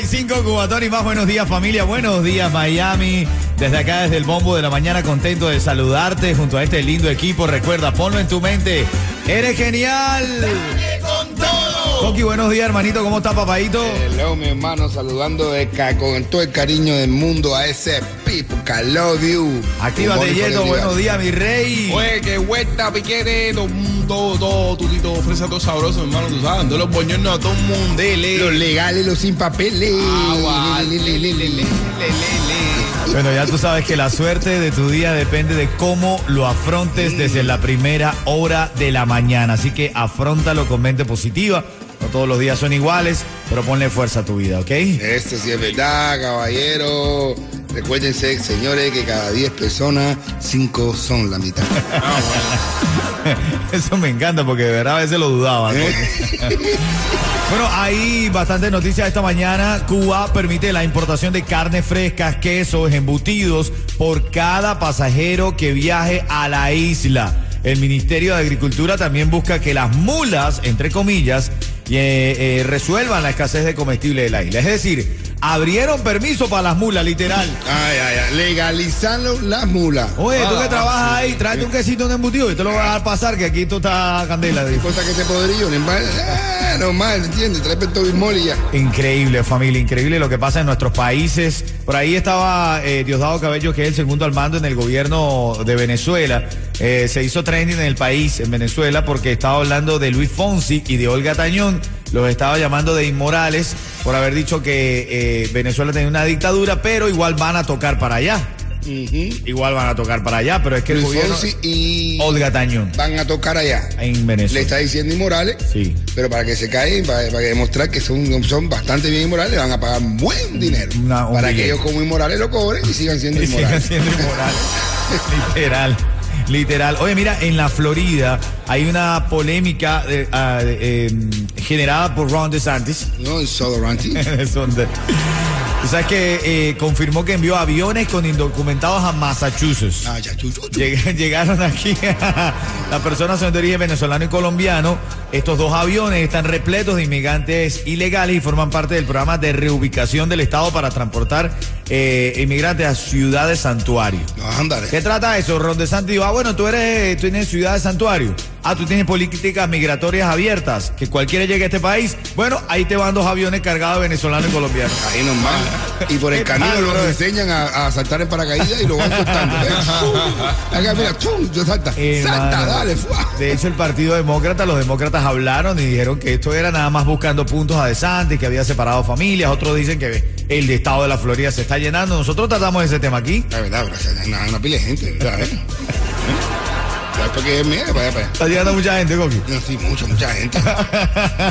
Ritmo 95, Cubatón y más. Buenos días, familia. Buenos días, Miami. Desde acá, desde el Bombo de la Mañana, contento de saludarte junto a este lindo equipo. Recuerda, ponlo en tu mente. ¡Eres genial! con todo! Coqui, buenos días, hermanito. ¿Cómo está, papadito? Leo, mi hermano, saludando de con todo el cariño del mundo a ese I love you. Actívate, Yeto. Buenos días, mi rey. Oye, que vuelta, piquete, todo, todo, tutito, fresa, todo sabroso, hermano, tú sabes, de los boñones a todo el mundo, Los legales, los sin papeles. Agua, Le, le, le, le, le, le. Bueno, ya tú sabes que la suerte de tu día depende de cómo lo afrontes desde la primera hora de la mañana. Así que afrontalo con mente positiva. No todos los días son iguales, pero ponle fuerza a tu vida, ¿ok? Esto sí es verdad, caballero. Recuérdense, señores, que cada 10 personas, 5 son la mitad. Eso me encanta porque de verdad a veces lo dudaba. ¿no? Bueno, hay bastantes noticias esta mañana. Cuba permite la importación de carne frescas, quesos, embutidos por cada pasajero que viaje a la isla. El Ministerio de Agricultura también busca que las mulas, entre comillas, eh, eh, resuelvan la escasez de comestible de la isla. Es decir, abrieron permiso para las mulas, literal. Ay, ay, ay. Legalizando las mulas. Oye, tú que Ah, trabajas ahí, tráete un quesito de embutido y te lo vas a dar pasar, que aquí tú estás candela. Cosa que se podría, normal, ah, normal, ¿entiendes? Trae Pepto y ya. Increíble, familia, increíble lo que pasa en nuestros países. Por ahí estaba eh, Diosdado Cabello, que es el segundo al mando en el gobierno de Venezuela. Eh, se hizo trending en el país, en Venezuela, porque estaba hablando de Luis Fonsi y de Olga Tañón. Los estaba llamando de inmorales por haber dicho que eh, Venezuela tenía una dictadura, pero igual van a tocar para allá. Igual van a tocar para allá, pero es que el Luis gobierno... Fonsi y Olga Tañón, van a tocar allá. en Le Venezuela. está diciendo inmorales, Sí. pero para que se caen, para, para demostrar que son, son bastante bien inmorales, le van a pagar buen dinero. Una- para que billete. ellos como inmorales lo cobren y sigan siendo Y sigan inmorales. siendo inmorales. Literal. Literal. Oye, mira, en la Florida hay una polémica eh, eh, generada por Ron DeSantis. No, es Sodoranti. Son de- Tú sabes que eh, confirmó que envió aviones con indocumentados a Massachusetts. Ah, ya. Lleg- Llegaron aquí, las personas son de origen venezolano y colombiano. Estos dos aviones están repletos de inmigrantes ilegales y forman parte del programa de reubicación del Estado para transportar eh, inmigrantes a ciudades santuario. No. ¿Qué trata eso? Ron DeSantis dijo, ah, bueno, tú eres, tú tienes ciudad de santuario. Ah, tú tienes políticas migratorias abiertas, que cualquiera llegue a este país. Bueno, ahí te van dos aviones cargados de venezolanos y colombianos. Ahí normal. Y por el ¿Qué camino los enseñan a, a saltar en paracaídas y lo van soltando. ¿eh? Acá, mira, chum, yo salta. Salta, Hermano, dale. fuá. De hecho, el Partido Demócrata, los demócratas hablaron y dijeron que esto era nada más buscando puntos a DeSantis, que había separado familias. Otros dicen que el estado de la Florida se está llenando. Nosotros tratamos ese tema aquí. La verdad, una, una pila de gente. ¿Sabes? ¿Sabes por qué es? Vaya, vaya. Está llegando mucha gente, Coqui. No, sí, mucha, mucha gente.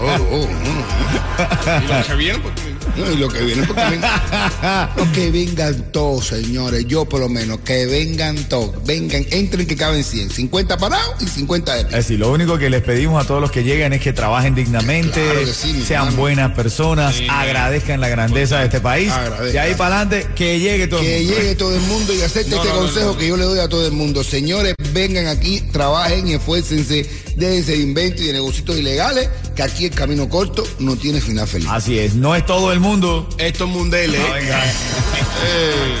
Oh, oh, oh. Y los que vienen, pues, No, y lo que viene porque ven- No, que vengan todos, señores. Yo por lo menos, que vengan todos. Vengan, entren que caben 100. 50 parados y 50 de Es pie. decir, lo único que les pedimos a todos los que lleguen es que trabajen dignamente, Claro que sí, mi sean hermano. buenas personas, agradezcan la grandeza de este país. Agradezcan. De ahí para adelante, que llegue todo el Que mundo. llegue todo el mundo y acepte No, este no, no, consejo no. que yo le doy a todo el mundo. Señores, vengan aquí, trabajen y esfuércense, déjense de inventos y de negocios ilegales, que aquí el camino corto no tiene final feliz. Así es, no es todo el mundo. Estos mundeles. Ah, venga.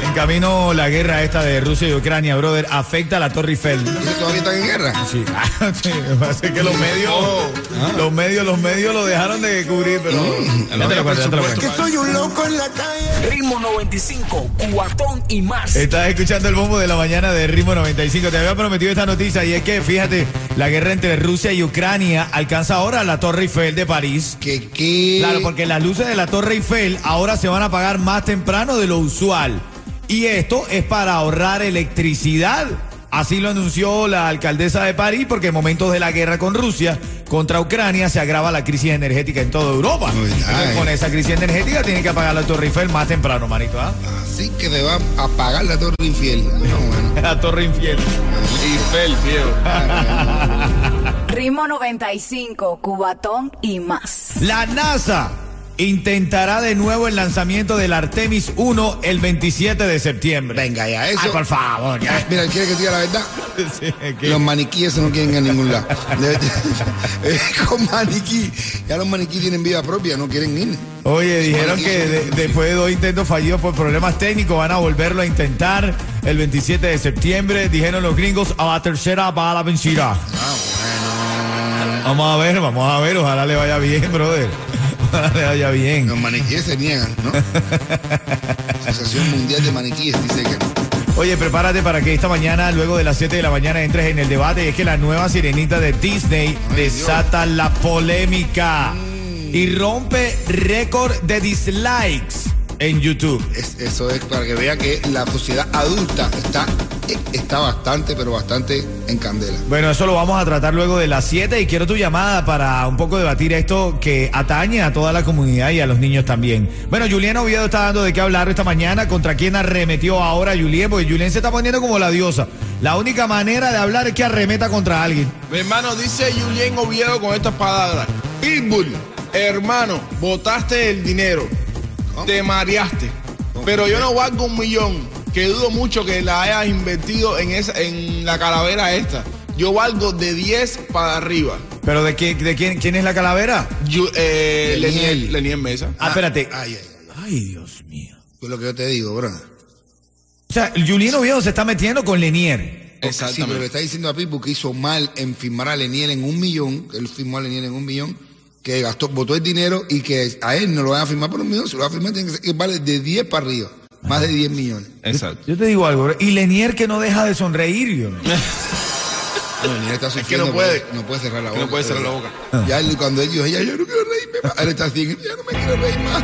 En camino la guerra esta de Rusia y Ucrania, brother, afecta a la Torre Eiffel. ¿Ellos todavía están en guerra? Sí, sí, me parece que los medios, los medios, los medios lo dejaron de cubrir, pero ya te lo cuento, ya te lo cuento. soy un loco en la calle. Ritmo 95, cuatón y más. Estás escuchando el bombo de la mañana de Ritmo 95. Te había prometido esta noticia y es que, fíjate, la guerra entre Rusia y Ucrania alcanza ahora la Torre Eiffel de París. ¿Qué, qué? Claro, porque las luces de la Torre Eiffel ahora se van a apagar más temprano de lo usual. Y esto es para ahorrar electricidad Así lo anunció la alcaldesa de París porque en momentos de la guerra con Rusia contra Ucrania se agrava la crisis energética en toda Europa. Uy, Entonces, con esa crisis energética tiene que apagar la Torre Eiffel más temprano, manito. ¿ah? Así que te va a pagar la torre infiel. No, bueno. La Torre Infiel. Eiffel, viejo. Ritmo 95, Cubatón y más. La NASA intentará de nuevo el lanzamiento del Artemis 1 el 27 de septiembre. Venga, ya, eso. Ay, por favor, ya. Mira, ¿quiere que te diga la verdad? Sí, Los maniquíes no quieren ir a ningún lado. Con maniquí. Ya los maniquí tienen vida propia, no quieren ir. Oye, dijeron que de- después de dos intentos fallidos por problemas técnicos van a volverlo a intentar el 27 de septiembre. Dijeron los gringos, a la tercera va a la vencida. Ah, Vamos a ver, vamos a ver, ojalá le vaya bien, brother. Le vaya bien. Los maniquíes se niegan, ¿no? Asociación Mundial de Maniquíes dice que no. Oye, prepárate para que esta mañana, luego de las 7 de la mañana, entres en el debate. Y es que la nueva sirenita de Disney desata la polémica y rompe récord de dislikes en YouTube. Es- eso es para que vea que la sociedad adulta está, está bastante, pero bastante en candela. Bueno, eso lo vamos a tratar luego de las 7 y quiero tu llamada para un poco debatir esto que atañe a toda la comunidad y a los niños también. Bueno, Julián Oviedo está dando de qué hablar esta mañana. ¿Contra quién arremetió ahora Julián? Porque Julián se está poniendo como la diosa. La única manera de hablar es que arremeta contra alguien. Mi hermano dice Julien Oviedo con estas palabras. Pitbull, hermano, botaste el dinero. Te mareaste. Pero yo no valgo un millón. Que dudo mucho que la hayas invertido en, esa, en la calavera esta. Yo valgo de 10 para arriba. ¿Pero de, qué, de quién, quién es la calavera? Yo, eh, Leniel. Leniel, Mesa. Ah, espérate. Ay, ay, ay. Ay, Dios mío. Es lo que yo te digo, bro. O sea, Julián Oviedo se está metiendo con Lenier. Sí, pero le Exactamente. está diciendo a Pipu que hizo mal en firmar a Leniel en un millón, que él firmó a Leniel en un millón, que gastó, votó el dinero y que a él no lo van a firmar por un millón, se lo va a firmar, tiene que ser que vale de 10 para arriba, más de 10 millones. Exacto. Yo te digo algo, y Lenier que no deja de sonreír, yo. No, está que sufriendo no puede. porque no puede cerrar la Que boca. no puede cerrar la boca. Ya él, cuando él dijo, ya yo no quiero reírme más, él está así, ya no me quiero reír más,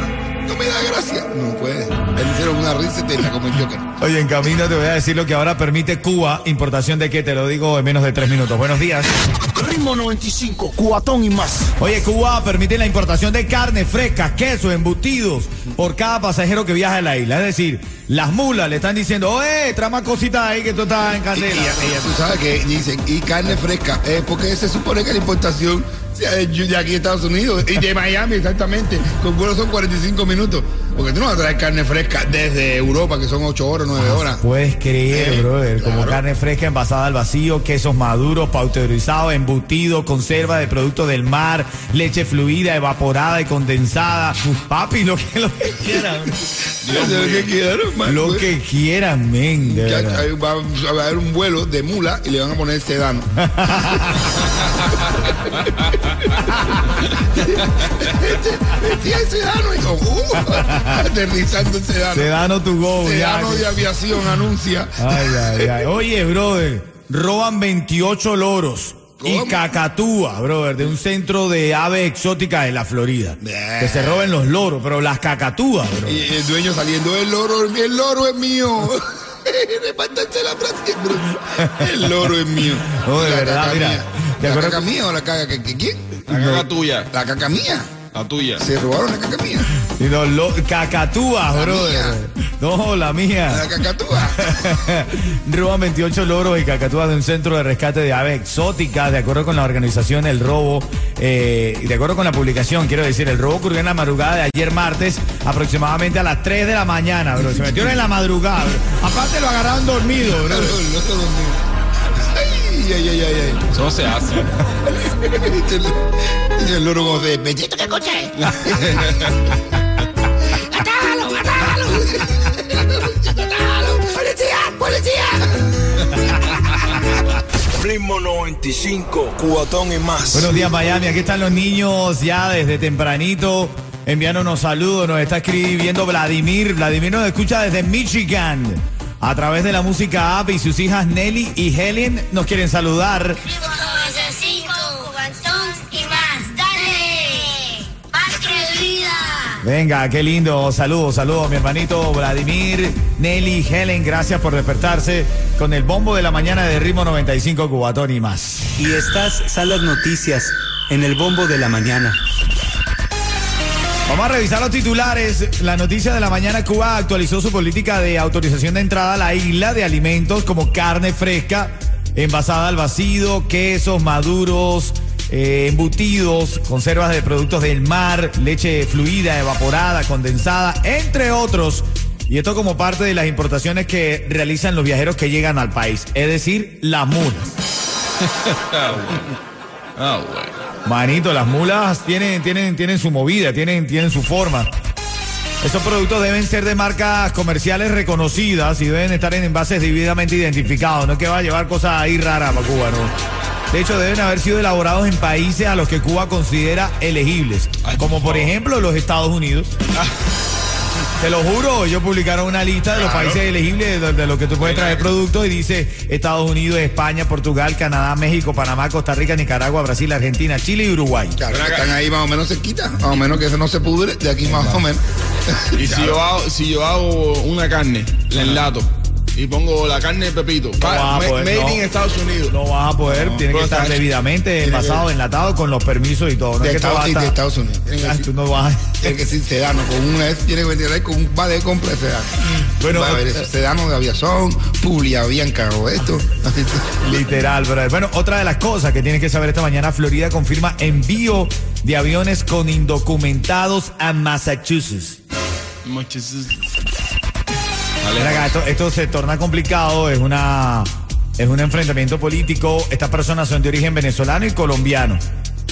no me da gracia. No puede. Él hicieron una risa y la como el Joker. Oye, en camino te voy a decir lo que ahora permite Cuba, importación de qué, te lo digo en menos de tres minutos. Buenos días. Ritmo 95, Cubatón y más. Oye, Cuba permite la importación de carne fresca, queso, embutidos por cada pasajero que viaja a la isla. Es decir, las mulas le están diciendo, oye, trae más cositas ahí que tú estás en candela. y- y ya tú sabes que dicen, y carne fresca, eh, porque se supone que la importación de, aquí de Estados Unidos y de Miami exactamente, con vuelo son 45 minutos, porque tú no vas a traer carne fresca desde Europa, que son 8 horas, 9 horas. Puedes creer, Eh, brother, como carne fresca envasada al vacío, quesos maduros, pasteurizados, embutidos, conserva de productos del mar, leche fluida, evaporada y condensada. Papi, lo que, lo que quieran. Lo que quieran, man, Lo pues. que quieran, men, de Ya va, va a haber un vuelo de mula y le van a poner sedano. Sedano. Y como, uh, aterrizando el sedano. Sedano to go, ya. Sedano de aviación anuncia. Ay, ay, ay. Oye, brother, roban 28 loros y cacatúa, brother, de un centro de aves exóticas de la Florida. Que se roben los loros, pero las cacatúas, bro. Y el dueño saliendo, el loro, el loro es mío. Repártanse la frase. El loro es mío. No, de La verdad, caca mira, mía. ¿Te ¿La caca mía o la caca que, que quién? La caga tuya. La caca mía. La tuya. Se robaron la caca mía. Y los lo- cacatúas, La brother. No, la La mía. cacatúa. Roban 28 loros y cacatúas de un centro de rescate de aves exóticas, de acuerdo con la organización El Robo, eh, y de acuerdo con la publicación, quiero decir, el robo ocurrió en la madrugada de ayer martes, aproximadamente a las 3 de la mañana, bro. Se metieron en la madrugada, bro. Aparte lo agarraron dormido, bro. Ay, ay, ay, ay, ay. Eso no se hace. Y el loro de bellito que coche. ¡Atalo, atalo! ¡Atalo! ¡Policía, policía! Ritmo 95, Cubatón y más. Buenos días, Miami. Aquí están los niños ya desde tempranito. Enviándonos saludos. Nos está escribiendo Vladimir. Vladimir nos escucha desde Michigan. A través de la música app y sus hijas Nelly y Helen nos quieren saludar. Ritmo 95, Cubantón y más. ¡Dale! ¡Más credibilidad! Venga, qué lindo. Saludos, saludos, mi hermanito Vladimir, Nelly, Helen. Gracias por despertarse con el bombo de la mañana de Ritmo 95 Cubatón y más. Y estas son las noticias en el bombo de la mañana. Vamos a revisar los titulares. La noticia de la mañana, Cuba actualizó su política de autorización de entrada a la isla de alimentos como carne fresca, envasada al vacío, quesos maduros, eh, embutidos, conservas de productos del mar, leche fluida, evaporada, condensada, entre otros. Y esto como parte de las importaciones que realizan los viajeros que llegan al país, es decir, las mulas. Ah, bueno. Manito, las mulas tienen, tienen, tienen su movida, tienen, tienen su forma. Esos productos deben ser de marcas comerciales reconocidas y deben estar en envases debidamente identificados. No es que va a llevar cosas ahí raras para Cuba, no. De hecho, deben haber sido elaborados en países a los que Cuba considera elegibles, como por ejemplo los Estados Unidos. Te lo juro, ellos publicaron una lista de los Claro. países elegibles de, de los que tú puedes traer productos y dice Estados Unidos, España, Portugal, Canadá, México, Panamá, Costa Rica, Nicaragua, Brasil, Argentina, Chile y Uruguay. Claro, están ahí más o menos cerquita, más o menos que eso no se pudre, de aquí más o menos. Y si yo hago, si yo hago una carne, la enlato y pongo la carne de Pepito, ma- poder, made no. in Estados Unidos. No vas a poder, tiene que estar debidamente tiene envasado, que- enlatado con los permisos y todo. No De es que te Estados, vas a sí, de Estados Unidos. Tiene Ah, tú no vas a- Tiene que decir sedano, con un S tiene que venir ahí con un vale de compra de sedano. Bueno, a haber eh, esos sedanos de aviación, Publia, Bianca o esto. Literal, brother. Bueno, otra de las cosas que tienes que saber esta mañana, Florida confirma envío de aviones con indocumentados a Massachusetts. Ven esto, se torna complicado, es una es un enfrentamiento político. Estas personas son de origen venezolano y colombiano.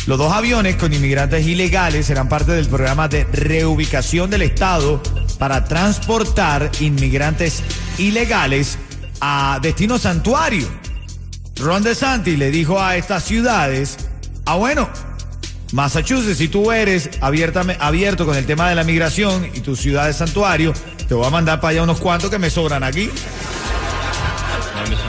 Los dos aviones con inmigrantes ilegales serán parte del programa de reubicación del Estado para transportar inmigrantes ilegales a destino santuario. Ron DeSantis le dijo a estas ciudades, ah bueno, Massachusetts, si tú eres abierto con el tema de la migración y tu ciudad es santuario, te voy a mandar para allá unos cuantos que me sobran aquí.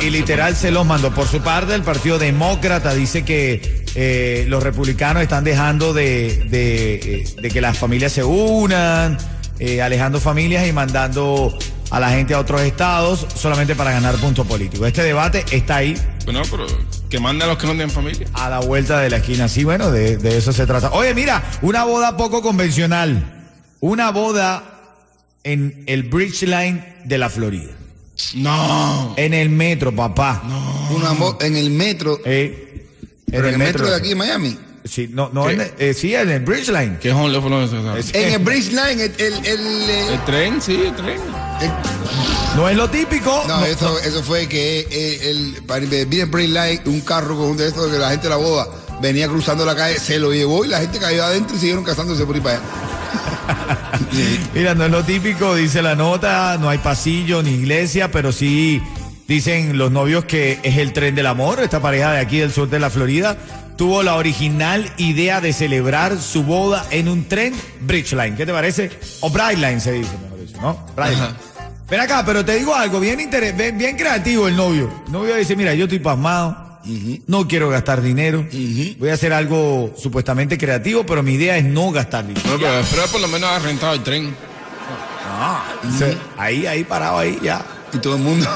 Y literal se los mandó. Por su parte, el Partido Demócrata dice que eh, los republicanos están dejando de, de, eh, de que las familias se unan, eh, alejando familias y mandando a la gente a otros estados solamente para ganar puntos políticos. Este debate está ahí Bueno, pero que mande a los que no tienen familia. a la vuelta de la esquina. Sí, bueno, de, de eso se trata. Oye, mira, una boda poco convencional. Una boda en el Bridge Line de la Florida. No. En el metro, papá. Una mo- en el metro, Eh, pero en el metro de aquí en Miami. Sí, no, no, ¿Qué? en el- eh, sí, en el Bridge Line. ¿Qué Es- En el Bridge Line, el, el, el, El tren, sí, el tren. el- No es lo típico. no, no, eso, eso fue que eh, el, para vivir en Bridge Line, un carro con un de estos que la gente de la boda venía cruzando la calle, se lo llevó y la gente cayó adentro y siguieron casándose por ahí para allá. Mira, no es lo típico, dice la nota, no hay pasillo ni iglesia, pero sí dicen los novios que es el tren del amor. Esta pareja de aquí del sur de la Florida tuvo la original idea de celebrar su boda en un tren Bridge Line. ¿Qué te parece? O Bright Line se dice, mejor dicho, ¿no? Bright Line. Ven acá, pero te digo algo, bien, bien, bien creativo el novio. El novio dice, mira, yo estoy pasmado, no quiero gastar dinero, voy a hacer algo supuestamente creativo, pero mi idea es no gastar dinero. Pero por lo menos haber rentado el tren. Sea, ahí, ahí parado, ahí, ya. Y todo el mundo,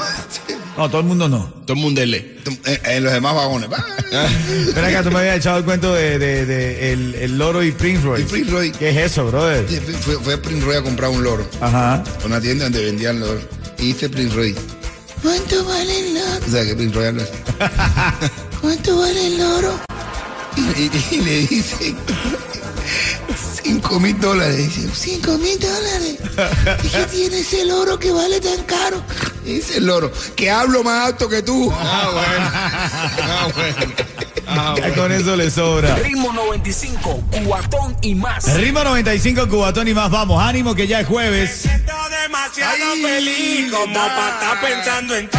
No, todo el mundo no. Todo el mundo le. en, en los demás vagones. Ven acá, tú me habías echado el cuento de, de- de el, el loro y Prince Royce. Y Prince Royce. ¿Qué es eso, brother? Sí, Fue, fue Prince Roy a comprar un loro. Ajá. Una tienda donde vendían loros. Y dice Prince Roy. ¿Cuánto vale el loro? O sea que Prince Roy habla así. ¿Cuánto vale el loro? Y, y- y le dicen. Cinco mil dólares. Dice, cinco mil dólares. ¿Y qué tiene ese loro que vale tan caro? Y dice el loro, que hablo más alto que tú. Ah, bueno. Ah, bueno. Ah, Ya bueno. con eso le sobra. Ritmo 95, cuatón y más. Ritmo 95, Cubatón y más. Vamos, ánimo que ya es jueves. Siento demasiado feliz como para estar pensando en ti.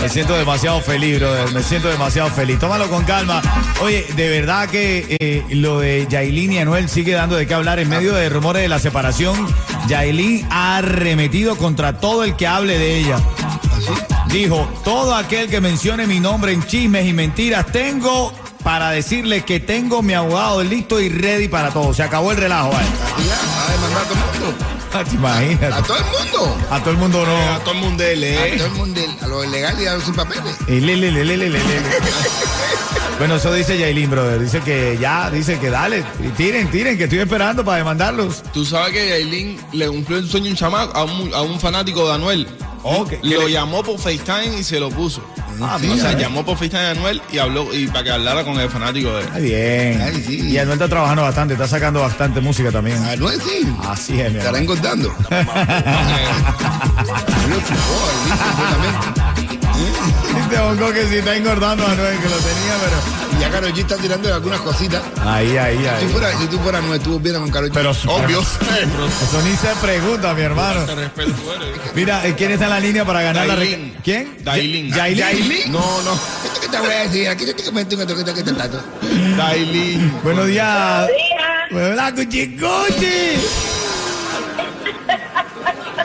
Me siento demasiado feliz, brother. Me siento demasiado feliz. Tómalo con calma. Oye, de verdad que eh, lo de Yailin y Anuel sigue dando de qué hablar en medio de rumores de la separación. Yailin ha arremetido contra todo el que hable de ella. Dijo, todo aquel que mencione mi nombre en chismes y mentiras, tengo para decirle que tengo mi abogado listo y ready para todo. Se acabó el relajo, ¿vale? A a todo el mundo. Ah, te imaginas. A todo el mundo. A todo el mundo A no. todo el mundo A ¿eh? todo el mundo, a los ilegales y a los sin papeles. Le, le, le, le, le, le, le. Bueno, eso dice Yailin, brother. Dice que ya, dice que dale, y tiren, tiren, que estoy esperando para demandarlos. Tú sabes que Yailin le cumplió el sueño a un chamaco, a un, a un fanático de Anuel. Oh, ¿qué- qué lo le- llamó por FaceTime y se lo puso. Ah, o sea, llamó por FaceTime a Anuel y habló y para que hablara con el fanático de él. Está bien. Ay, sí. Y Anuel está trabajando bastante, está sacando bastante música también. A no es sí. Así es, mi Estará engordando. Dice Bongo que sí está engordando a Anuel, que lo tenía, pero. Y ya Karol G está tirando algunas cositas. Ahí, ahí, Si, ahí. fuera, si tú fueras, no estuvo bien con Karol G. Pero obvio. Eso ni se pregunta, mi hermano. Te respeto, tú eres. Mira, ¿quién está en la línea para ganar la Dailin. re- ¿Quién? Dailin. Ya- Yailin. ¿Yailin? No, no. Esto que te voy a decir, aquí te te comento un que te trato. Dailin. Buenos días. Hola, cuchicuchi.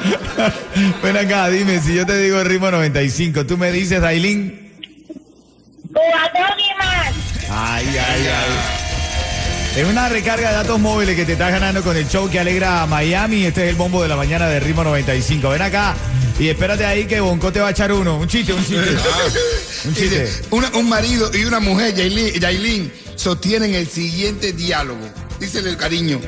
Ven acá, dime, si yo te digo el ritmo 95, tú me dices, Dailin. Ay, ay, ay. Es una recarga de datos móviles que te estás ganando con el show que alegra a Miami. Este es el bombo de la mañana de Ritmo 95. Ven acá y espérate ahí que Bonco te va a echar uno. Un chiste, un chiste. Un chiste. Una- un marido y una mujer, Yailin, sostienen el siguiente diálogo. Dícele el cariño.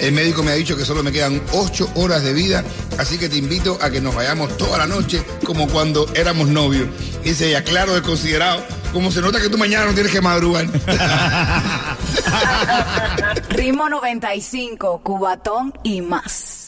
El médico me ha dicho que solo me quedan ocho horas de vida, así que te invito a que nos vayamos toda la noche como cuando éramos novios. Dice ella, claro, desconsiderado. Como se nota que tú mañana no tienes que madrugar. Ritmo 95, Cubatón y más.